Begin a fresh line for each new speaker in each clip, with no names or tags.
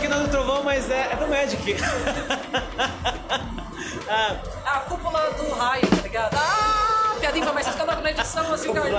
aqui na do Trovão, mas é, é do Magic.
ah, a cúpula do raio, tá ligado? Ah, piadinha vai mais escandalo na edição, assim, caiu.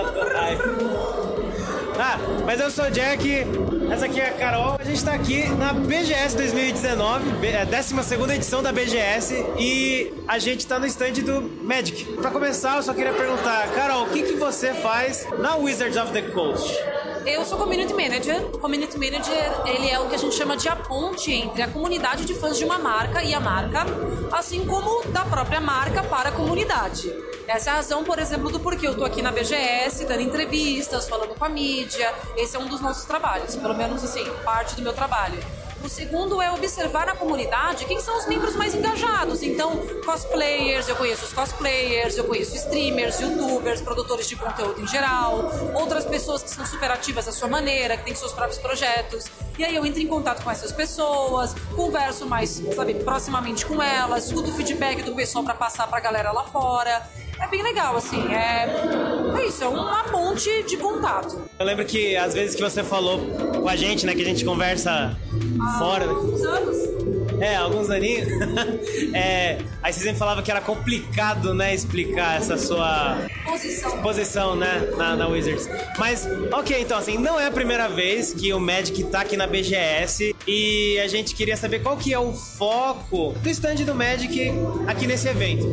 Ah, mas eu sou o Jack, essa aqui é a Carol. A gente tá aqui na BGS 2019, é a 12 edição da BGS, e a gente tá no stand do Magic. Pra começar, eu só queria perguntar, Carol, o que, que você faz na Wizards of the Coast?
Eu sou community manager. Community manager, ele é o que a gente chama de a ponte entre a comunidade de fãs de uma marca e a marca, assim como da própria marca para a comunidade. Essa é a razão, por exemplo, do porquê eu tô aqui na BGS, dando entrevistas, falando com a mídia. Esse é um dos nossos trabalhos, pelo menos assim, parte do meu trabalho. O segundo é observar na comunidade quem são os membros mais engajados. Então, cosplayers, eu conheço os cosplayers, eu conheço streamers, youtubers, produtores de conteúdo em geral, outras pessoas que são super ativas à sua maneira, que têm seus próprios projetos. E aí eu entro em contato com essas pessoas, converso mais, sabe, proximamente com elas, escuto o feedback do pessoal para passar pra galera lá fora é bem legal, assim. É, é isso, é uma ponte de contato.
Eu lembro que às vezes que você falou com a gente, né, que a gente conversa Há fora.
Alguns anos.
É, alguns aninhos. é, aí você sempre falava que era complicado, né, explicar essa sua
posição,
posição né, na, na Wizards. Mas, ok, então assim, não é a primeira vez que o Magic tá aqui na BGS e a gente queria saber qual que é o foco do stand do Magic aqui nesse evento.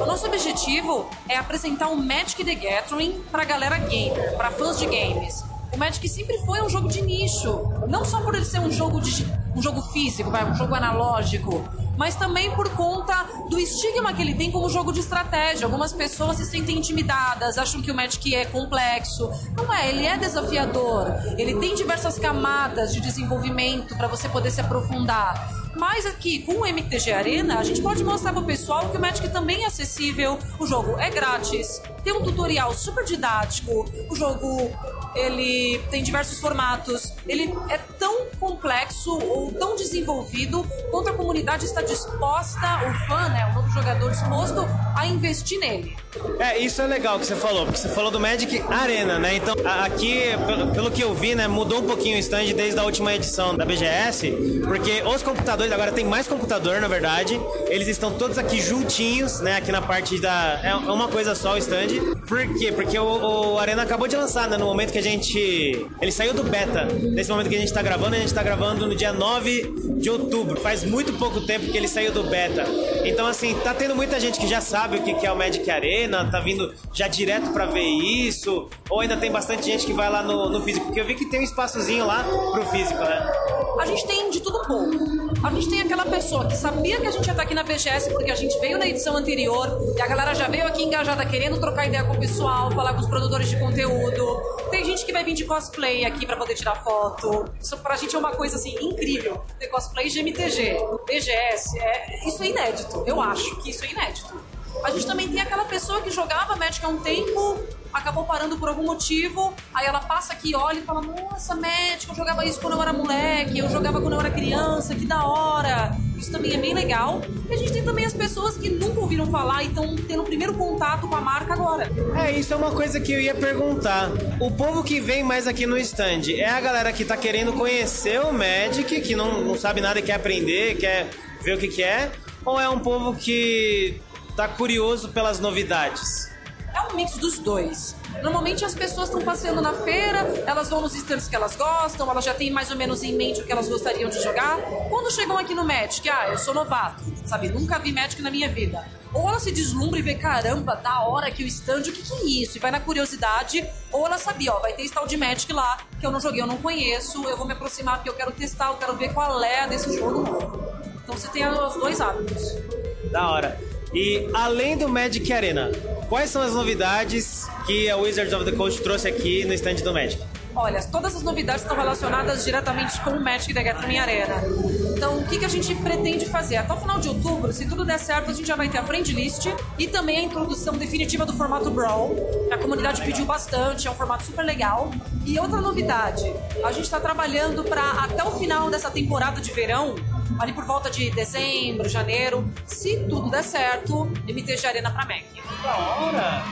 O nosso objetivo é apresentar o Magic the Gathering pra galera gamer, pra fãs de games. O Magic sempre foi um jogo de nicho. Não só por ele ser um jogo, de, um jogo físico, um jogo analógico, mas também por conta do estigma que ele tem como jogo de estratégia. Algumas pessoas se sentem intimidadas, acham que o Magic é complexo. Não é, ele é desafiador. Ele tem diversas camadas de desenvolvimento para você poder se aprofundar. Mas aqui, com o MTG Arena, a gente pode mostrar pro pessoal que o Magic também é acessível, o jogo é grátis, tem um tutorial super didático, o jogo ele tem diversos formatos, ele é tão complexo ou tão desenvolvido quanto a comunidade está disposta, o fã, né, o novo jogador disposto a investir nele.
É, isso é legal que você falou, porque você falou do Magic Arena, né? Então, aqui, pelo, pelo que eu vi, né, mudou um pouquinho o stand desde a última edição da BGS, porque os computadores, agora tem mais computador, na verdade, eles estão todos aqui juntinhos, né, aqui na parte da... É uma coisa só o stand. Por quê? Porque o, o Arena acabou de lançar, né, no momento que a gente... Ele saiu do beta. Nesse momento que a gente tá gravando, a gente tá gravando no dia 9 de outubro. Faz muito pouco tempo que ele saiu do beta. Então, assim, tá tendo muita gente que já sabe o que é o Magic Arena, tá vindo já direto para ver isso? Ou ainda tem bastante gente que vai lá no, no físico? Porque eu vi que tem um espaçozinho lá pro físico, né?
A gente tem de tudo pouco. A gente tem aquela pessoa que sabia que a gente ia estar aqui na BGS porque a gente veio na edição anterior e a galera já veio aqui engajada querendo trocar ideia com o pessoal, falar com os produtores de conteúdo. Tem gente que vai vir de cosplay aqui para poder tirar foto. Isso pra gente é uma coisa assim incrível. Ter cosplay de MTG, BGS, é, isso é inédito. Eu acho que isso é inédito. A gente também tem aquela pessoa que jogava Magic há um tempo, acabou parando por algum motivo, aí ela passa aqui, olha e fala: Nossa, Magic, eu jogava isso quando eu era moleque, eu jogava quando eu era criança, que da hora. Isso também é bem legal. E a gente tem também as pessoas que nunca ouviram falar e estão tendo o primeiro contato com a marca agora.
É, isso é uma coisa que eu ia perguntar. O povo que vem mais aqui no stand é a galera que tá querendo conhecer o Magic, que não, não sabe nada e quer aprender, quer ver o que, que é? Ou é um povo que tá curioso pelas novidades?
É um mix dos dois. Normalmente as pessoas estão passeando na feira, elas vão nos stands que elas gostam, elas já têm mais ou menos em mente o que elas gostariam de jogar. Quando chegam aqui no Magic, ah, eu sou novato, sabe? Nunca vi Magic na minha vida. Ou ela se deslumbra e vê, caramba, da hora que o stand, o que, que é isso? E vai na curiosidade, ou ela sabia, ó, vai ter tal de Magic lá, que eu não joguei, eu não conheço, eu vou me aproximar porque eu quero testar, eu quero ver qual é desse jogo novo. Então você tem os dois hábitos.
Da hora. E além do Magic Arena, quais são as novidades que a Wizards of the Coast trouxe aqui no stand do Magic?
Olha, todas as novidades estão relacionadas diretamente com o Magic da Gathering Arena. Então, o que, que a gente pretende fazer? Até o final de outubro, se tudo der certo, a gente já vai ter a friend list e também a introdução definitiva do formato Brawl. A comunidade pediu bastante, é um formato super legal. E outra novidade, a gente está trabalhando para até o final dessa temporada de verão ali por volta de dezembro, janeiro, se tudo der certo, MTG Arena pra Mac.
Da hora!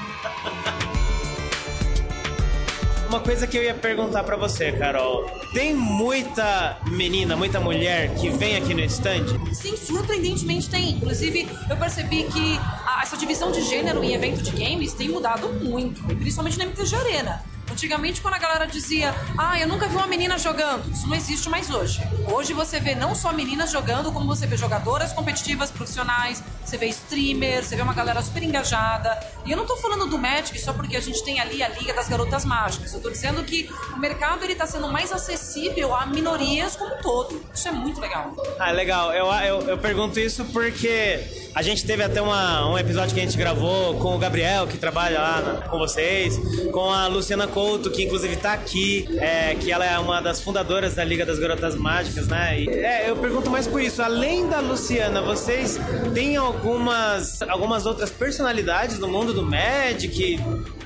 Uma coisa que eu ia perguntar para você, Carol. Tem muita menina, muita mulher que vem aqui no stand?
Sim, surpreendentemente tem. Inclusive, eu percebi que a, essa divisão de gênero em evento de games tem mudado muito, principalmente na MTG Arena. Antigamente, quando a galera dizia, ah, eu nunca vi uma menina jogando, isso não existe mais hoje. Hoje você vê não só meninas jogando, como você vê jogadoras competitivas, profissionais, você vê streamers, você vê uma galera super engajada. E eu não tô falando do Magic só porque a gente tem ali a Liga das Garotas Mágicas. Eu tô dizendo que o mercado ele tá sendo mais acessível a minorias como um todo. Isso é muito legal.
Ah, legal. Eu, eu, eu pergunto isso porque a gente teve até uma, um episódio que a gente gravou com o Gabriel, que trabalha lá na, com vocês, com a Luciana Couto, que inclusive tá aqui, é, que ela é uma das fundadoras da Liga das Garotas Mágicas, né? E, é, eu pergunto mais por isso. Além da Luciana, vocês têm algumas, algumas outras personalidades no mundo do Magic?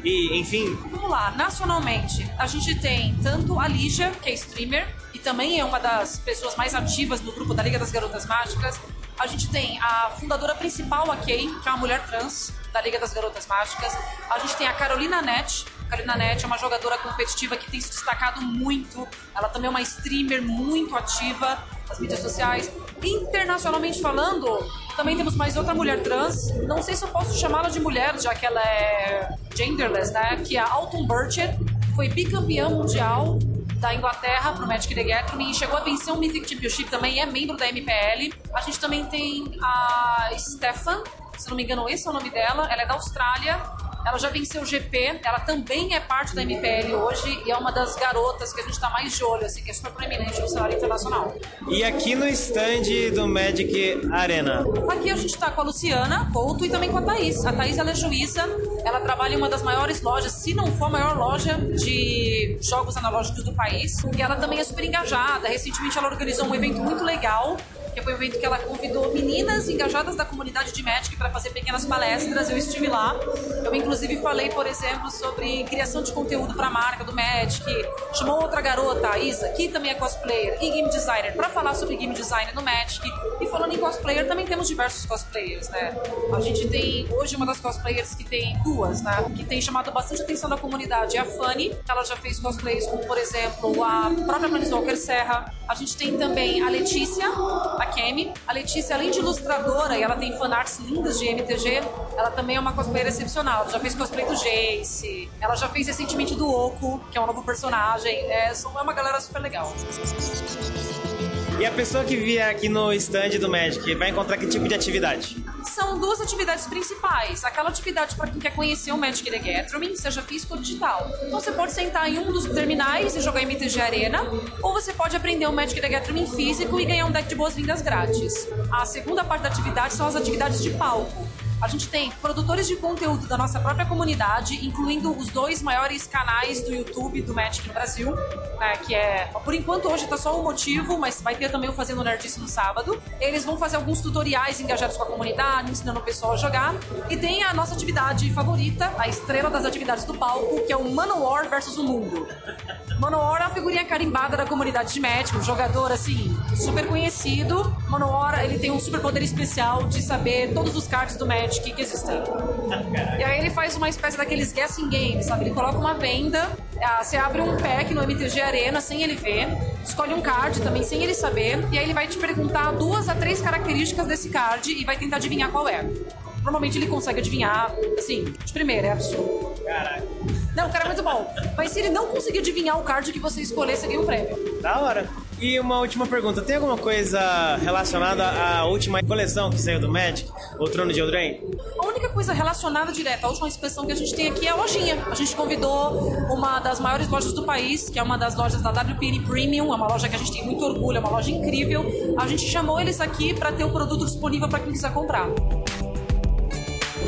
E, enfim.
Vamos lá, nacionalmente, a gente tem tanto a Lígia, que é streamer, e também é uma das pessoas mais ativas do grupo da Liga das Garotas Mágicas. A gente tem a fundadora principal, a Kay, que é uma mulher trans da Liga das Garotas Mágicas. A gente tem a Carolina Net. Carolina Net é uma jogadora competitiva que tem se destacado muito. Ela também é uma streamer muito ativa nas mídias sociais. Internacionalmente falando, também temos mais outra mulher trans. Não sei se eu posso chamá-la de mulher, já que ela é genderless, né? Que é a Alton Burchett. Foi bicampeã mundial da Inglaterra pro Magic the Gathering e chegou a vencer um Mythic Championship também, é membro da MPL. A gente também tem a Stefan, se não me engano esse é o nome dela, ela é da Austrália. Ela já venceu o GP, ela também é parte da MPL hoje e é uma das garotas que a gente está mais de olho, assim, que é super proeminente no cenário internacional.
E aqui no stand do Magic Arena?
Aqui a gente está com a Luciana Couto e também com a Thaís. A Thaís ela é juíza, ela trabalha em uma das maiores lojas, se não for a maior loja de jogos analógicos do país. E ela também é super engajada. Recentemente ela organizou um evento muito legal que foi um evento que ela convidou meninas engajadas da comunidade de Magic para fazer pequenas palestras. Eu estive lá. Eu, inclusive, falei, por exemplo, sobre criação de conteúdo para a marca do Magic. Chamou outra garota, a Isa, que também é cosplayer e game designer, para falar sobre game design no Magic. E falando em cosplayer, também temos diversos cosplayers, né? A gente tem hoje uma das cosplayers que tem duas, né? Que tem chamado bastante atenção da comunidade, é a Fanny. Ela já fez cosplays como, por exemplo, a própria Planeswalker Serra. A gente tem também a Letícia, a Kemi. A Letícia, além de ilustradora, e ela tem fanarts lindas de MTG, ela também é uma cosplayer excepcional. Ela já fez cosplay do Jace, ela já fez recentemente do Oco, que é um novo personagem. É, é uma galera super legal.
E a pessoa que vier aqui no stand do Magic vai encontrar que tipo de atividade?
São duas atividades principais. Aquela atividade para quem quer conhecer o Magic the Gathering, seja físico ou digital. Então você pode sentar em um dos terminais e jogar MTG Arena, ou você pode aprender o Magic the Gathering físico e ganhar um deck de boas-vindas grátis. A segunda parte da atividade são as atividades de palco. A gente tem produtores de conteúdo da nossa própria comunidade, incluindo os dois maiores canais do YouTube do Magic no Brasil, né, que é, por enquanto hoje tá só o motivo, mas vai ter também o Fazendo Nerdice no sábado. Eles vão fazer alguns tutoriais engajados com a comunidade, ensinando o pessoal a jogar. E tem a nossa atividade favorita, a estrela das atividades do palco, que é o Manowar versus o Mundo. Manowar é uma figurinha carimbada da comunidade de Magic, um jogador assim, super conhecido. Manowar, ele tem um super poder especial de saber todos os cards do Magic Que existem. E aí ele faz uma espécie daqueles guessing games, sabe? Ele coloca uma venda, ah, você abre um pack no MTG Arena sem ele ver, escolhe um card também sem ele saber, e aí ele vai te perguntar duas a três características desse card e vai tentar adivinhar qual é. Normalmente ele consegue adivinhar, assim, de primeira, é absurdo.
Caraca.
Não, o cara é muito bom. Mas se ele não conseguir adivinhar o card que você escolher, você ganha um prêmio.
Da hora. E uma última pergunta: tem alguma coisa relacionada à última coleção que saiu do Magic, o Trono de Eldraine?
A única coisa relacionada direta à última inspeção que a gente tem aqui é a lojinha. A gente convidou uma das maiores lojas do país, que é uma das lojas da WPN Premium, é uma loja que a gente tem muito orgulho, é uma loja incrível. A gente chamou eles aqui para ter o produto disponível para quem quiser comprar.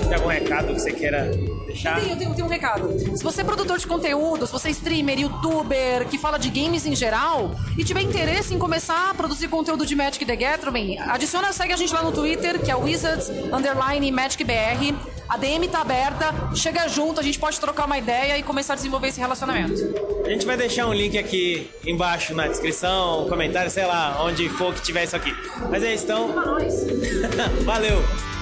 Tem algum recado que você queira deixar?
Tenho, eu tenho, tenho um recado. Se você é produtor de conteúdo, se você é streamer, youtuber, que fala de games em geral, e tiver interesse em começar a produzir conteúdo de Magic the Gathering, adiciona, segue a gente lá no Twitter, que é Wizards Underline Magic BR. A DM tá aberta, chega junto, a gente pode trocar uma ideia e começar a desenvolver esse relacionamento.
A gente vai deixar um link aqui embaixo na descrição, comentário, sei lá, onde for que tiver isso aqui. Mas é isso, então. Valeu!